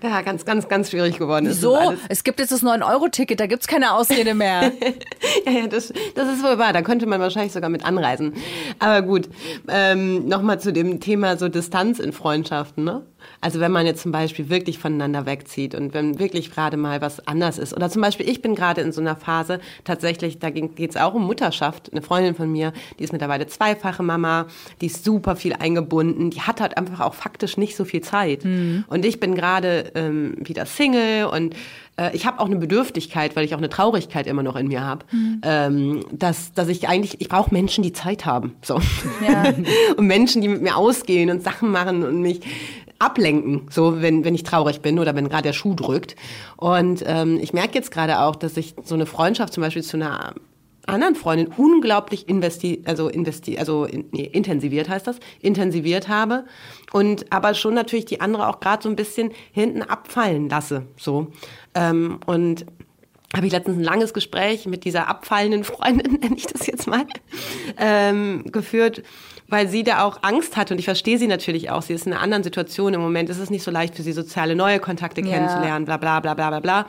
Ja, ganz, ganz, ganz schwierig geworden ist. So, es gibt jetzt das 9-Euro-Ticket, da gibt es keine Ausrede mehr. ja, ja, das, das ist wohl wahr. Da könnte man wahrscheinlich sogar mit anreisen. Aber gut, ähm, nochmal zu dem Thema so Distanz in Freundschaften. Ne? Also wenn man jetzt zum Beispiel wirklich voneinander wegzieht und wenn wirklich gerade mal was anders ist. Oder zum Beispiel, ich bin gerade in so einer Phase, tatsächlich, da geht es auch um Mutterschaft. Eine Freundin von mir, die ist mittlerweile zweifache Mama, die ist super viel eingebunden, die hat halt einfach auch faktisch nicht so viel Zeit. Mhm. Und ich bin gerade ähm, wieder Single und äh, ich habe auch eine Bedürftigkeit, weil ich auch eine Traurigkeit immer noch in mir habe, mhm. ähm, dass, dass ich eigentlich, ich brauche Menschen, die Zeit haben. So. Ja. und Menschen, die mit mir ausgehen und Sachen machen und mich ablenken, so wenn, wenn ich traurig bin oder wenn gerade der Schuh drückt. Und ähm, ich merke jetzt gerade auch, dass ich so eine Freundschaft zum Beispiel zu einer anderen Freundin unglaublich investi also investi also in, nee, intensiviert heißt das intensiviert habe und aber schon natürlich die andere auch gerade so ein bisschen hinten abfallen lasse so ähm, und habe ich letztens ein langes Gespräch mit dieser abfallenden Freundin nenne ich das jetzt mal ähm, geführt weil sie da auch Angst hat und ich verstehe sie natürlich auch. Sie ist in einer anderen Situation im Moment. Es ist nicht so leicht für sie, soziale neue Kontakte kennenzulernen, bla bla bla bla bla bla.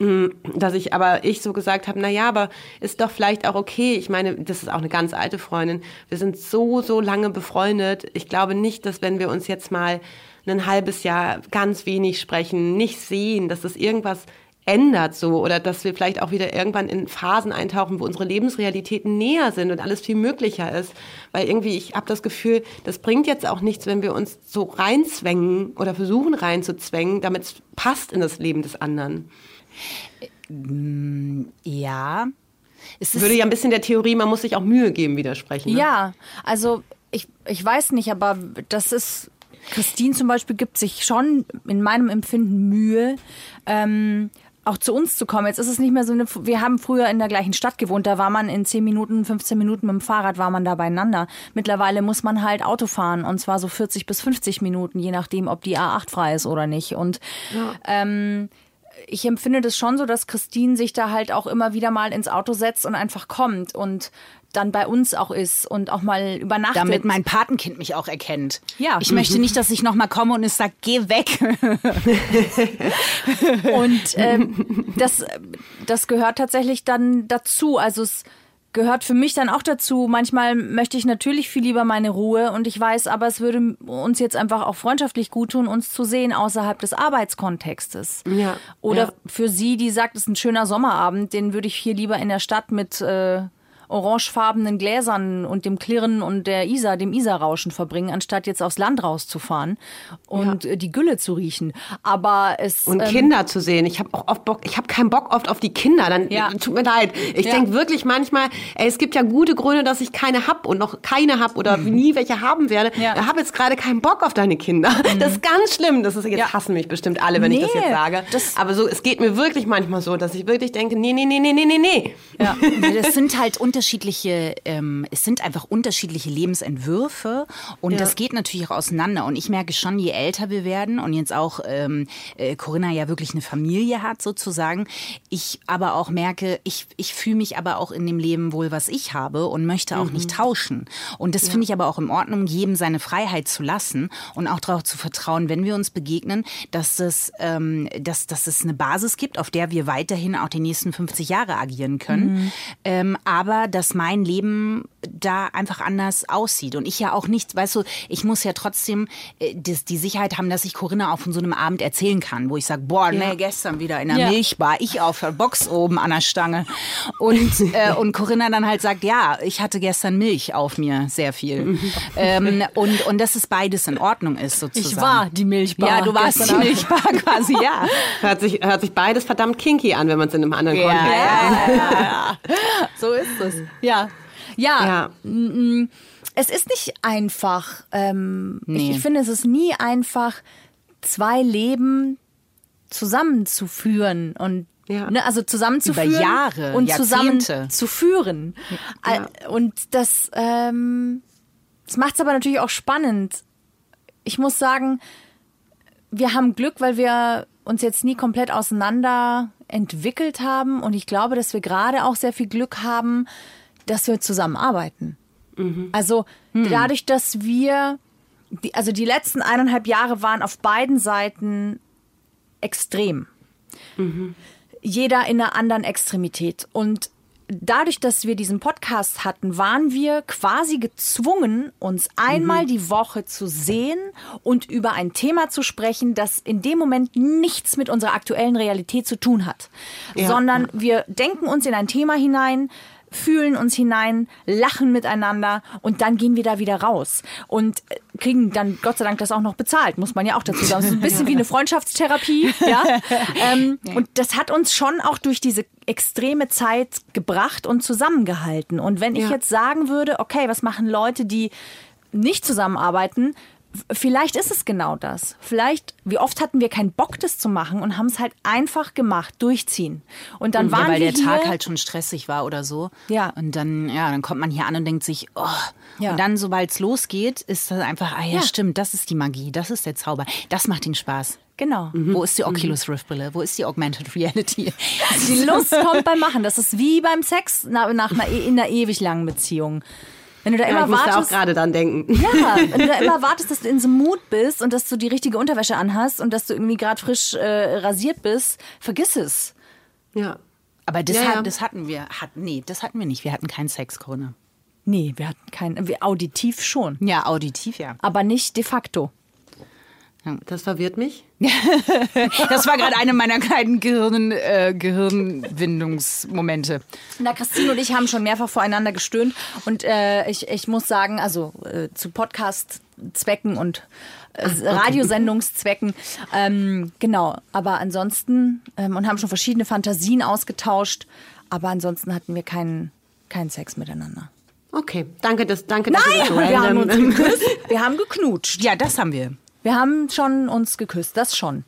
Mm, dass ich aber ich so gesagt habe, na ja, aber ist doch vielleicht auch okay. Ich meine, das ist auch eine ganz alte Freundin. Wir sind so so lange befreundet. Ich glaube nicht, dass wenn wir uns jetzt mal ein halbes Jahr ganz wenig sprechen, nicht sehen, dass das irgendwas ändert so oder dass wir vielleicht auch wieder irgendwann in Phasen eintauchen, wo unsere Lebensrealitäten näher sind und alles viel möglicher ist. Weil irgendwie, ich habe das Gefühl, das bringt jetzt auch nichts, wenn wir uns so reinzwängen oder versuchen reinzuzwängen, damit es passt in das Leben des anderen. Ja. Es würde ja ein bisschen der Theorie, man muss sich auch Mühe geben, widersprechen. Ne? Ja, also ich, ich weiß nicht, aber das ist Christine zum Beispiel gibt sich schon in meinem Empfinden Mühe, ähm, auch zu uns zu kommen. Jetzt ist es nicht mehr so eine, wir haben früher in der gleichen Stadt gewohnt, da war man in 10 Minuten, 15 Minuten mit dem Fahrrad war man da beieinander. Mittlerweile muss man halt Auto fahren und zwar so 40 bis 50 Minuten, je nachdem, ob die A8 frei ist oder nicht. Und ja. ähm, ich empfinde das schon so, dass Christine sich da halt auch immer wieder mal ins Auto setzt und einfach kommt und dann bei uns auch ist und auch mal übernachtet. Damit mein Patenkind mich auch erkennt. Ja. Ich möchte nicht, dass ich nochmal komme und es sagt, geh weg. und ähm, das, das gehört tatsächlich dann dazu. Also es gehört für mich dann auch dazu. Manchmal möchte ich natürlich viel lieber meine Ruhe und ich weiß, aber es würde uns jetzt einfach auch freundschaftlich gut tun, uns zu sehen außerhalb des Arbeitskontextes. Ja. Oder ja. für sie, die sagt, es ist ein schöner Sommerabend, den würde ich hier lieber in der Stadt mit äh, orangefarbenen Gläsern und dem Klirren und der Isar, dem Isarrauschen verbringen, anstatt jetzt aufs Land rauszufahren und ja. die Gülle zu riechen. Aber es und ähm, Kinder zu sehen. Ich habe auch oft Bock. Ich habe keinen Bock oft auf die Kinder. Dann ja. tut mir leid. Ich ja. denke wirklich manchmal, ey, es gibt ja gute Gründe, dass ich keine hab und noch keine hab oder mhm. nie welche haben werde. Ja. Ich habe jetzt gerade keinen Bock auf deine Kinder. Mhm. Das ist ganz schlimm. Das ist jetzt hassen mich bestimmt alle, wenn nee, ich das jetzt sage. Das Aber so, es geht mir wirklich manchmal so, dass ich wirklich denke, nee, nee, nee, nee, nee, nee, nee. Ja. das sind halt unter unterschiedliche, ähm, es sind einfach unterschiedliche Lebensentwürfe und ja. das geht natürlich auch auseinander. Und ich merke schon, je älter wir werden und jetzt auch ähm, äh, Corinna ja wirklich eine Familie hat sozusagen, ich aber auch merke, ich, ich fühle mich aber auch in dem Leben wohl, was ich habe und möchte auch mhm. nicht tauschen. Und das ja. finde ich aber auch in Ordnung, jedem seine Freiheit zu lassen und auch darauf zu vertrauen, wenn wir uns begegnen, dass es, ähm, dass, dass es eine Basis gibt, auf der wir weiterhin auch die nächsten 50 Jahre agieren können. Mhm. Ähm, aber dass mein Leben da einfach anders aussieht. Und ich ja auch nicht, weißt du, ich muss ja trotzdem äh, das, die Sicherheit haben, dass ich Corinna auch von so einem Abend erzählen kann, wo ich sage, boah, nee, gestern wieder in der Ja. Milchbar, ich auf der Box oben an der Stange. Und, äh, und Corinna dann halt sagt, ja, ich hatte gestern Milch auf mir, sehr viel. ähm, und, und dass es beides in Ordnung ist, sozusagen. Ich war die Milchbar. Ja, du warst die. Milchbar quasi, ja. Hört sich, hört sich beides verdammt kinky an, wenn man es in einem anderen Kontext ja. So ist es. Ja. Ja, Ja. es ist nicht einfach. Ähm, Nee. ich, ich finde, es ist nie einfach, zwei Leben zusammenzuführen und Ja. ne, also zusammenzuführen Über Jahre, und Jahrzehnte. zusammenzuführen. Äh, Und das, ähm, das macht es aber natürlich auch spannend. Ich muss sagen, wir haben Glück, weil wir uns jetzt nie komplett auseinander entwickelt haben. Und ich glaube, dass wir gerade auch sehr viel Glück haben, dass wir zusammenarbeiten. Also dadurch, dass wir, die, also die letzten eineinhalb Jahre waren auf beiden Seiten extrem. Jeder in einer anderen Extremität. Und dadurch, dass wir diesen Podcast hatten, waren wir quasi gezwungen, uns einmal die Woche zu sehen und über ein Thema zu sprechen, das in dem Moment nichts mit unserer aktuellen Realität zu tun hat. Sondern wir denken uns in ein Thema hinein, fühlen uns hinein, lachen miteinander und dann gehen wir da wieder raus und äh, kriegen dann Gott sei Dank das auch noch bezahlt, muss man ja auch dazu sagen. Das ist ein bisschen wie eine Freundschaftstherapie, ja. ähm, und das hat uns schon auch durch diese extreme Zeit gebracht und zusammengehalten. Und wenn ich Ja. jetzt sagen würde, okay, was machen Leute, die nicht zusammenarbeiten? Vielleicht ist es genau das. Vielleicht, wie oft hatten wir keinen Bock, das zu machen und haben es halt einfach gemacht, durchziehen. Und dann waren ja, weil wir der Tag halt schon stressig war oder so. Ja. Und dann, ja, dann kommt man hier an und denkt sich, oh. Ja. Und dann, sobald es losgeht, ist das einfach, ah ja, Ja. stimmt, das ist die Magie, das ist der Zauber. Das macht den Spaß. Genau. Wo ist die Oculus Rift Brille? Wo ist die Augmented Reality? Die Lust kommt beim Machen. Das ist wie beim Sex nach, nach einer, in einer ewig langen Beziehung. Wenn du da Ja, immer ich musste auch wartest, gerade dann denken. ja, wenn du da immer wartest, dass du in so einem Mut bist und dass du die richtige Unterwäsche anhast und dass du irgendwie gerade frisch äh, rasiert bist, vergiss es. Ja. Aber das, Ja, hat, ja. das hatten wir. Hat, nee, das hatten wir nicht. Wir hatten keinen Sex, Corona. Nee, wir hatten keinen, wir auditiv schon, Ja, auditiv, ja. aber nicht de facto. Das verwirrt mich. Das war gerade eine meiner kleinen Gehirn, äh, Gehirnwindungsmomente. Na, Christine und ich haben schon mehrfach voreinander gestöhnt und äh, ich, ich muss sagen, also äh, zu Podcast-Zwecken und äh, Radiosendungszwecken, ähm, genau. Aber ansonsten, ähm, und haben schon verschiedene Fantasien ausgetauscht, aber ansonsten hatten wir keinen keinen Sex miteinander. Okay, danke, das, danke, dass Nein, du das wir haben geküsst. Wir haben geknutscht. Ja, das haben wir. Wir haben schon uns geküsst, das schon.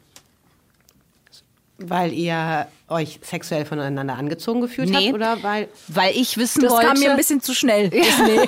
weil ihr euch sexuell voneinander angezogen gefühlt Nee. habt oder weil Weil ich wissen Das wollte. kam mir ein bisschen zu schnell. Nee.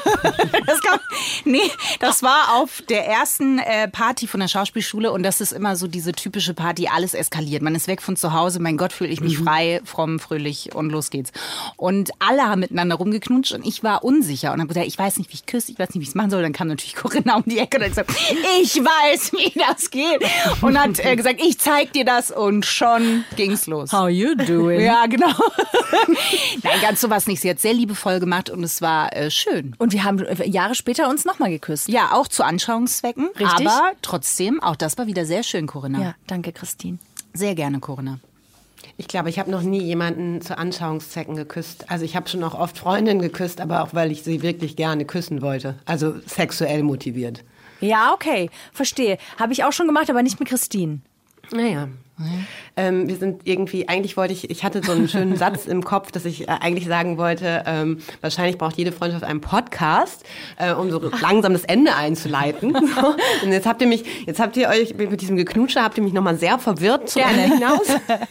das kam, nee, das war auf der ersten äh, Party von der Schauspielschule und das ist immer so diese typische Party, alles eskaliert. Man ist weg von zu Hause, mein Gott, fühle ich mich frei, fromm, fröhlich und los geht's. Und alle haben miteinander rumgeknutscht und ich war unsicher und habe gesagt, ich weiß nicht, wie ich küsse, ich weiß nicht, wie ich es machen soll. Dann kam natürlich Corinna um die Ecke und hat gesagt, ich weiß, wie das geht. Und hat äh, gesagt, ich zeig dir das und schon ging's los. How you doing? Ja, genau. Nein, ganz sowas nicht. Sie hat sehr liebevoll gemacht und es war äh, schön. Und wir haben äh, Jahre später uns nochmal geküsst. Ja, auch zu Anschauungszwecken. Richtig. Aber trotzdem, auch das war wieder sehr schön, Corinna. Ja, danke, Christine. Sehr gerne, Corinna. Ich glaube, ich habe noch nie jemanden zu Anschauungszwecken geküsst. Also ich habe schon auch oft Freundinnen geküsst, aber auch weil ich sie wirklich gerne küssen wollte. Also sexuell motiviert. Ja, okay, verstehe. Habe ich auch schon gemacht, aber nicht mit Christine. Naja. Ähm, wir sind irgendwie, eigentlich wollte ich, ich hatte so einen schönen Satz im Kopf, dass ich äh, eigentlich sagen wollte, ähm, wahrscheinlich braucht jede Freundschaft einen Podcast, äh, um so langsam das Ende einzuleiten. So. Und jetzt habt ihr mich, jetzt habt ihr euch mit diesem Geknutsche, habt ihr mich nochmal sehr verwirrt zum Gerne. Ende hinaus.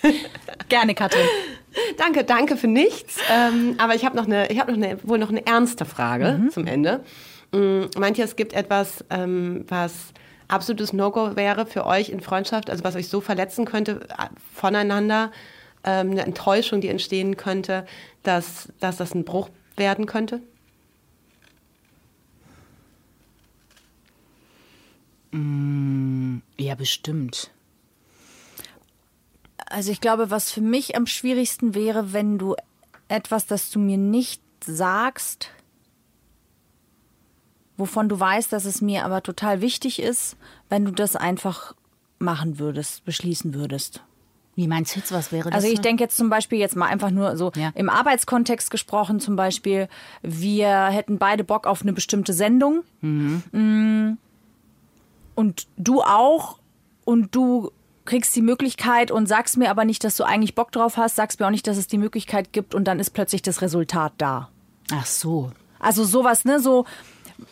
Gerne, Katrin. Danke, danke für nichts. Ähm, aber ich habe noch eine, ich habe noch eine, wohl noch eine ernste Frage zum Ende. Mm, meint ihr, es gibt etwas, ähm, was absolutes No-Go wäre für euch in Freundschaft, also was euch so verletzen könnte äh, voneinander, ähm, eine Enttäuschung, die entstehen könnte, dass, dass das ein Bruch werden könnte? Ja, bestimmt. Also ich glaube, was für mich am schwierigsten wäre, wenn du etwas, das du mir nicht sagst, wovon du weißt, dass es mir aber total wichtig ist, wenn du das einfach machen würdest, beschließen würdest? Wie meinst du jetzt, was wäre das? Also ich denke jetzt zum Beispiel jetzt mal einfach nur so Ja. im Arbeitskontext gesprochen zum Beispiel, wir hätten beide Bock auf eine bestimmte Sendung Mm. und du auch und du kriegst die Möglichkeit und sagst mir aber nicht, dass du eigentlich Bock drauf hast, sagst mir auch nicht, dass es die Möglichkeit gibt und dann ist plötzlich das Resultat da. Ach so. Also sowas, ne, so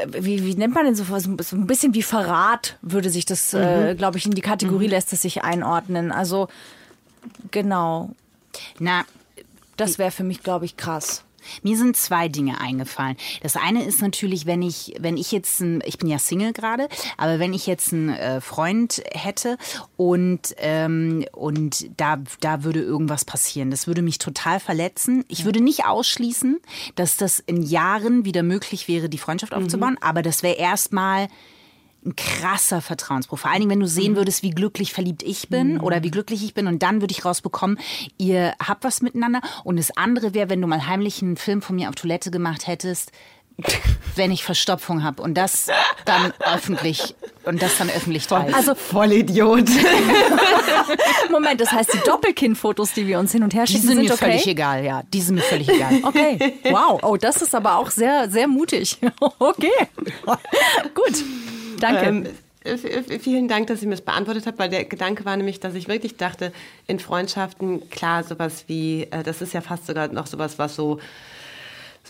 wie, wie nennt man denn sowas? So ein bisschen wie Verrat würde sich das, äh, glaube ich, in die Kategorie lässt es sich einordnen. Also genau, Na, das wäre für mich, glaube ich, krass. Mir sind zwei Dinge eingefallen. Das eine ist natürlich, wenn ich, wenn ich jetzt ein, ich bin ja Single gerade, aber wenn ich jetzt einen äh, Freund hätte und ähm, und da da würde irgendwas passieren, das würde mich total verletzen. Ich würde nicht ausschließen, dass das in Jahren wieder möglich wäre, die Freundschaft aufzubauen, aber das wäre erstmal ein krasser Vertrauensbruch. Vor allen Dingen, wenn du sehen würdest, wie glücklich verliebt ich bin oder wie glücklich ich bin und dann würde ich rausbekommen, ihr habt was miteinander. Und das andere wäre, wenn du mal heimlich einen Film von mir auf Toilette gemacht hättest, wenn ich Verstopfung habe und das dann öffentlich und das dann öffentlich teilst. Also Vollidiot. Moment, das heißt, die Doppelkinn-Fotos, die wir uns hin und her die schicken, sind, sind mir okay? völlig egal, ja. Die sind mir völlig egal. Okay, wow. Oh, das ist aber auch sehr, sehr mutig. Okay, gut. Danke. Ähm, vielen Dank, dass Sie mir das beantwortet habt, weil der Gedanke war nämlich, dass ich wirklich dachte, in Freundschaften, klar, sowas wie, äh, das ist ja fast sogar noch sowas, was so,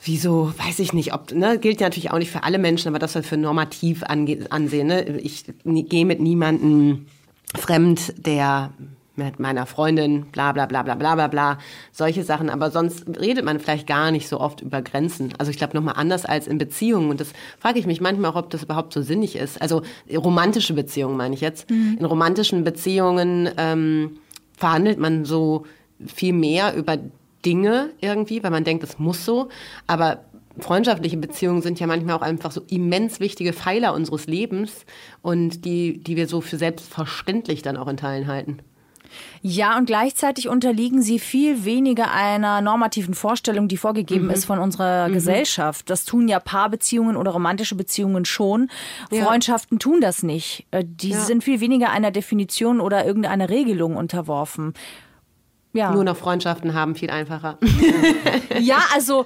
wie so, weiß ich nicht, ob, ne, gilt ja natürlich auch nicht für alle Menschen, aber das wir für normativ ange ansehen. Ne? Ich gehe mit niemandem fremd, der mit meiner Freundin, bla bla bla bla bla bla bla, solche Sachen. Aber sonst redet man vielleicht gar nicht so oft über Grenzen. Also ich glaube nochmal anders als in Beziehungen. Und das frage ich mich manchmal auch, ob das überhaupt so sinnig ist. Also romantische Beziehungen meine ich jetzt. In romantischen Beziehungen ähm, verhandelt man so viel mehr über Dinge irgendwie, weil man denkt, es muss so. Aber freundschaftliche Beziehungen sind ja manchmal auch einfach so immens wichtige Pfeiler unseres Lebens und die, die wir so für selbstverständlich dann auch in Teilen halten. Ja, und gleichzeitig unterliegen sie viel weniger einer normativen Vorstellung, die vorgegeben ist von unserer Gesellschaft. Das tun ja Paarbeziehungen oder romantische Beziehungen schon. Ja. Freundschaften tun das nicht. Äh, Die Ja. sind viel weniger einer Definition oder irgendeiner Regelung unterworfen. Ja. Nur noch Freundschaften haben viel einfacher. Ja, also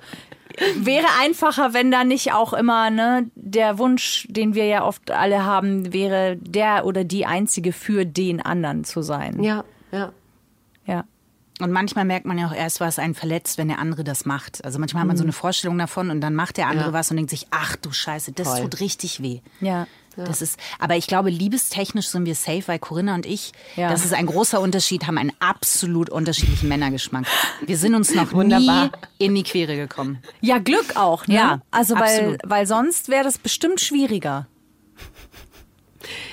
wäre einfacher, wenn da nicht auch immer ne, der Wunsch, den wir ja oft alle haben, wäre der oder die einzige für den anderen zu sein. ja, ja. Ja. Und manchmal merkt man ja auch erst, was einen verletzt, wenn der andere das macht. Also manchmal hat man so eine Vorstellung davon und dann macht der andere Ja. was und denkt sich, ach du Scheiße, das Toll. tut richtig weh. Ja. Das ist, aber ich glaube, liebestechnisch sind wir safe, weil Corinna und ich, Ja. das ist ein großer Unterschied, haben einen absolut unterschiedlichen Männergeschmack. Wir sind uns noch Wunderbar. nie in die Quere gekommen. Ja, Glück auch, ne? Ja, also weil, weil sonst wäre das bestimmt schwieriger.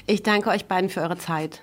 Ich danke euch beiden für eure Zeit.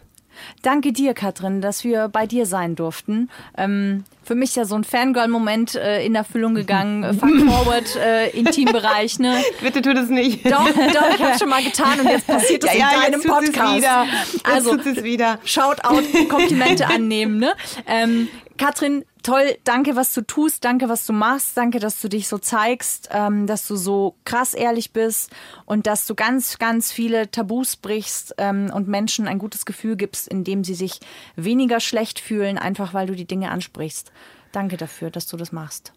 Danke dir, Katrin, dass wir bei dir sein durften. Ähm, für mich ja so ein Fangirl-Moment äh, in Erfüllung gegangen. Fuck forward, äh, Intimbereich, ne? Bitte tut es nicht. Doch, doch, ich hab's schon mal getan und jetzt passiert das Ja, ja, in deinem es Podcast. wieder. Jetzt Also, es wieder. Shoutout, Komplimente annehmen, ne? Ähm, Katrin, toll, danke, was du tust, danke, was du machst, danke, dass du dich so zeigst, ähm, dass du so krass ehrlich bist und dass du ganz, ganz viele Tabus brichst ähm, und Menschen ein gutes Gefühl gibst, indem sie sich weniger schlecht fühlen, einfach weil du die Dinge ansprichst. Danke dafür, dass du das machst.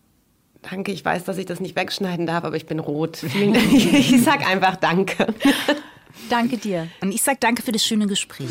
Danke, ich weiß, dass ich das nicht wegschneiden darf, aber ich bin rot. Vielen Dank. Ich sag einfach Danke. Danke dir. Und ich sag danke für das schöne Gespräch.